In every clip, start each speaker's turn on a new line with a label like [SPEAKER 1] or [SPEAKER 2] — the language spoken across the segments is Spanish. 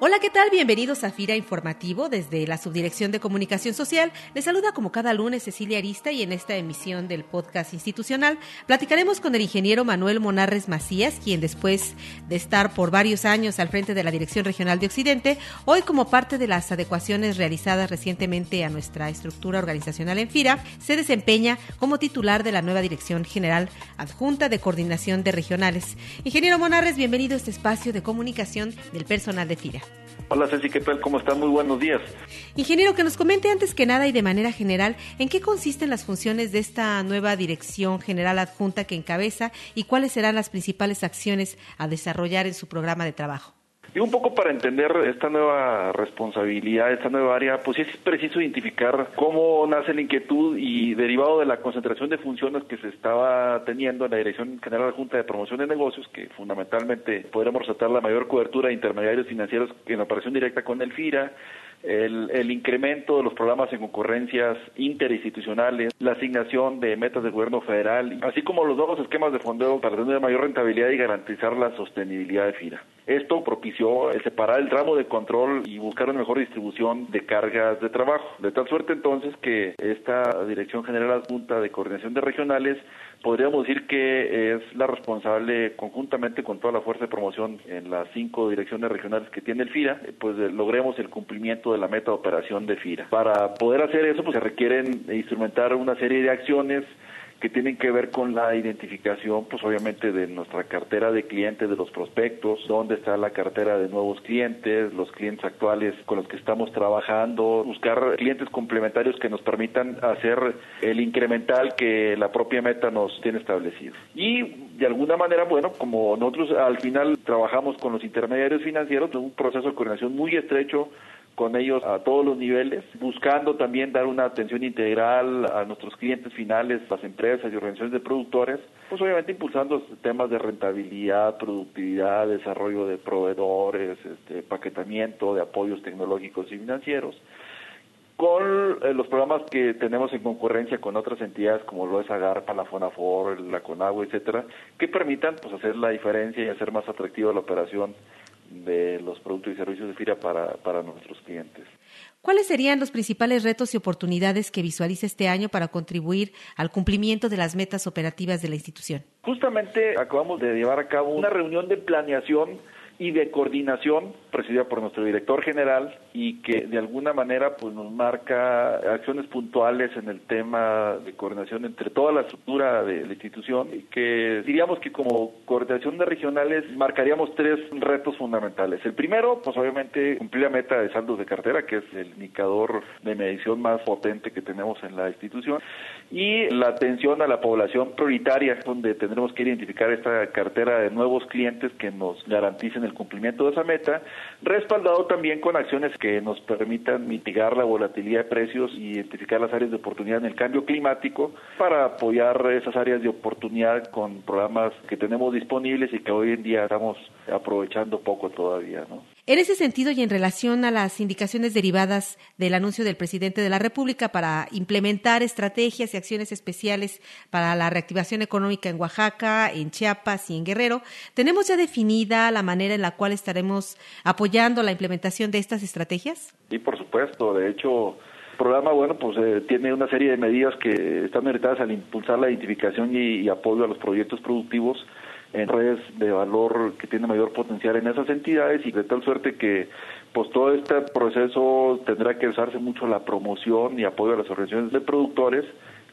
[SPEAKER 1] Hola, ¿qué tal? Bienvenidos a FIRA Informativo desde la Subdirección de Comunicación Social. Les saluda como cada lunes Cecilia Arista y en esta emisión del podcast institucional platicaremos con el ingeniero Manuel Monarres Macías, quien después de estar por varios años al frente de la Dirección Regional de Occidente, hoy como parte de las adecuaciones realizadas recientemente a nuestra estructura organizacional en FIRA, se desempeña como titular de la nueva Dirección General Adjunta de Coordinación de Regionales. Ingeniero Monarres, bienvenido a este espacio de comunicación del personal de FIRA.
[SPEAKER 2] Hola Ceci, ¿qué tal? ¿Cómo están? Muy buenos días.
[SPEAKER 1] Ingeniero, que nos comente antes que nada y de manera general en qué consisten las funciones de esta nueva Dirección General Adjunta que encabeza y cuáles serán las principales acciones a desarrollar en su programa de trabajo.
[SPEAKER 2] Y un poco para entender esta nueva responsabilidad, esta nueva área, pues es preciso identificar cómo nace la inquietud y derivado de la concentración de funciones que se estaba teniendo en la Dirección General Junta de Promoción de Negocios, que fundamentalmente podremos resaltar la mayor cobertura de intermediarios financieros en operación directa con el FIRA, el, el, incremento de los programas en concurrencias interinstitucionales, la asignación de metas del gobierno federal, así como los nuevos esquemas de fondeo para tener mayor rentabilidad y garantizar la sostenibilidad de FIRA. Esto propició el separar el tramo de control y buscar una mejor distribución de cargas de trabajo. De tal suerte entonces que esta Dirección General Adjunta de Coordinación de Regionales podríamos decir que es la responsable conjuntamente con toda la fuerza de promoción en las cinco direcciones regionales que tiene el FIRA, pues logremos el cumplimiento de la meta de operación de FIRA. Para poder hacer eso, pues se requieren instrumentar una serie de acciones que tienen que ver con la identificación, pues obviamente de nuestra cartera de clientes, de los prospectos, dónde está la cartera de nuevos clientes, los clientes actuales con los que estamos trabajando, buscar clientes complementarios que nos permitan hacer el incremental que la propia meta nos tiene establecido. Y de alguna manera, bueno, como nosotros al final trabajamos con los intermediarios financieros, un proceso de coordinación muy estrecho con ellos a todos los niveles, buscando también dar una atención integral a nuestros clientes finales, las empresas y organizaciones de productores, pues obviamente impulsando temas de rentabilidad, productividad, desarrollo de proveedores, este, paquetamiento de apoyos tecnológicos y financieros. Con eh, los programas que tenemos en concurrencia con otras entidades como lo es Agarpa, la Fonafor, la Conagua, etcétera, que permitan pues hacer la diferencia y hacer más atractiva la operación de los productos y servicios de FIRA para, para nuestros clientes.
[SPEAKER 1] ¿Cuáles serían los principales retos y oportunidades que visualiza este año para contribuir al cumplimiento de las metas operativas de la institución?
[SPEAKER 2] Justamente acabamos de llevar a cabo una reunión de planeación y de coordinación presidida por nuestro director general y que de alguna manera pues nos marca acciones puntuales en el tema de coordinación entre toda la estructura de la institución y que diríamos que como coordinación de regionales marcaríamos tres retos fundamentales. El primero, pues obviamente cumplir la meta de saldos de cartera, que es el indicador de medición más potente que tenemos en la institución, y la atención a la población prioritaria, donde tendremos que identificar esta cartera de nuevos clientes que nos garanticen el cumplimiento de esa meta, respaldado también con acciones que nos permitan mitigar la volatilidad de precios y identificar las áreas de oportunidad en el cambio climático para apoyar esas áreas de oportunidad con programas que tenemos disponibles y que hoy en día estamos aprovechando poco todavía, ¿no?
[SPEAKER 1] En ese sentido y en relación a las indicaciones derivadas del anuncio del presidente de la República para implementar estrategias y acciones especiales para la reactivación económica en Oaxaca, en Chiapas y en Guerrero, ¿tenemos ya definida la manera en la cual estaremos apoyando la implementación de estas estrategias?
[SPEAKER 2] Sí, por supuesto. De hecho, el programa, bueno, pues eh, tiene una serie de medidas que están orientadas al impulsar la identificación y, y apoyo a los proyectos productivos en redes de valor que tiene mayor potencial en esas entidades y de tal suerte que pues todo este proceso tendrá que usarse mucho la promoción y apoyo a las organizaciones de productores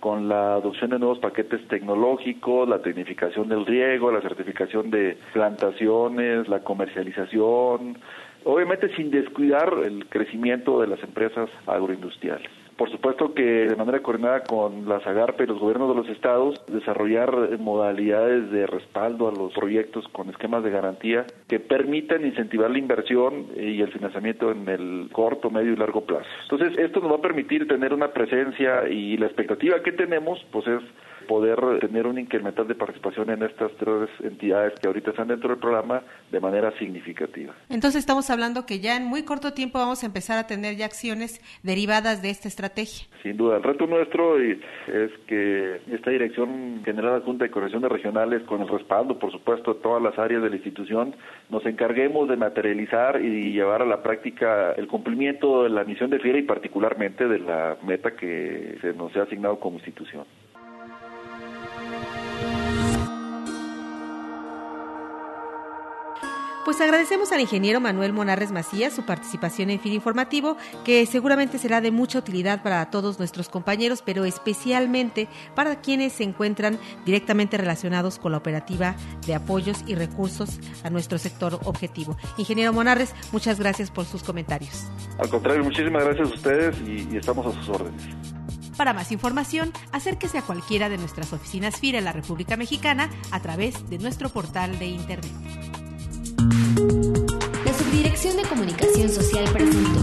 [SPEAKER 2] con la adopción de nuevos paquetes tecnológicos, la tecnificación del riego, la certificación de plantaciones, la comercialización, obviamente sin descuidar el crecimiento de las empresas agroindustriales. Por supuesto que de manera coordinada con la SAGARPE y los gobiernos de los estados, desarrollar modalidades de respaldo a los proyectos con esquemas de garantía que permitan incentivar la inversión y el financiamiento en el corto, medio y largo plazo. Entonces, esto nos va a permitir tener una presencia y la expectativa que tenemos, pues es poder tener un incremental de participación en estas tres entidades que ahorita están dentro del programa de manera significativa.
[SPEAKER 1] Entonces estamos hablando que ya en muy corto tiempo vamos a empezar a tener ya acciones derivadas de esta estrategia.
[SPEAKER 2] Sin duda, el reto nuestro es que esta Dirección General Junta de Correcciones Regionales, con el respaldo, por supuesto, de todas las áreas de la institución, nos encarguemos de materializar y llevar a la práctica el cumplimiento de la misión de FIRA y particularmente de la meta que se nos ha asignado como institución.
[SPEAKER 1] Pues agradecemos al ingeniero Manuel Monarres Macías su participación en FIRA Informativo, que seguramente será de mucha utilidad para todos nuestros compañeros, pero especialmente para quienes se encuentran directamente relacionados con la operativa de apoyos y recursos a nuestro sector objetivo. Ingeniero Monarres, muchas gracias por sus comentarios.
[SPEAKER 2] Al contrario, muchísimas gracias a ustedes y, y estamos a sus órdenes.
[SPEAKER 1] Para más información, acérquese a cualquiera de nuestras oficinas FIRA en la República Mexicana a través de nuestro portal de Internet.
[SPEAKER 3] La Subdirección de Comunicación Social presenta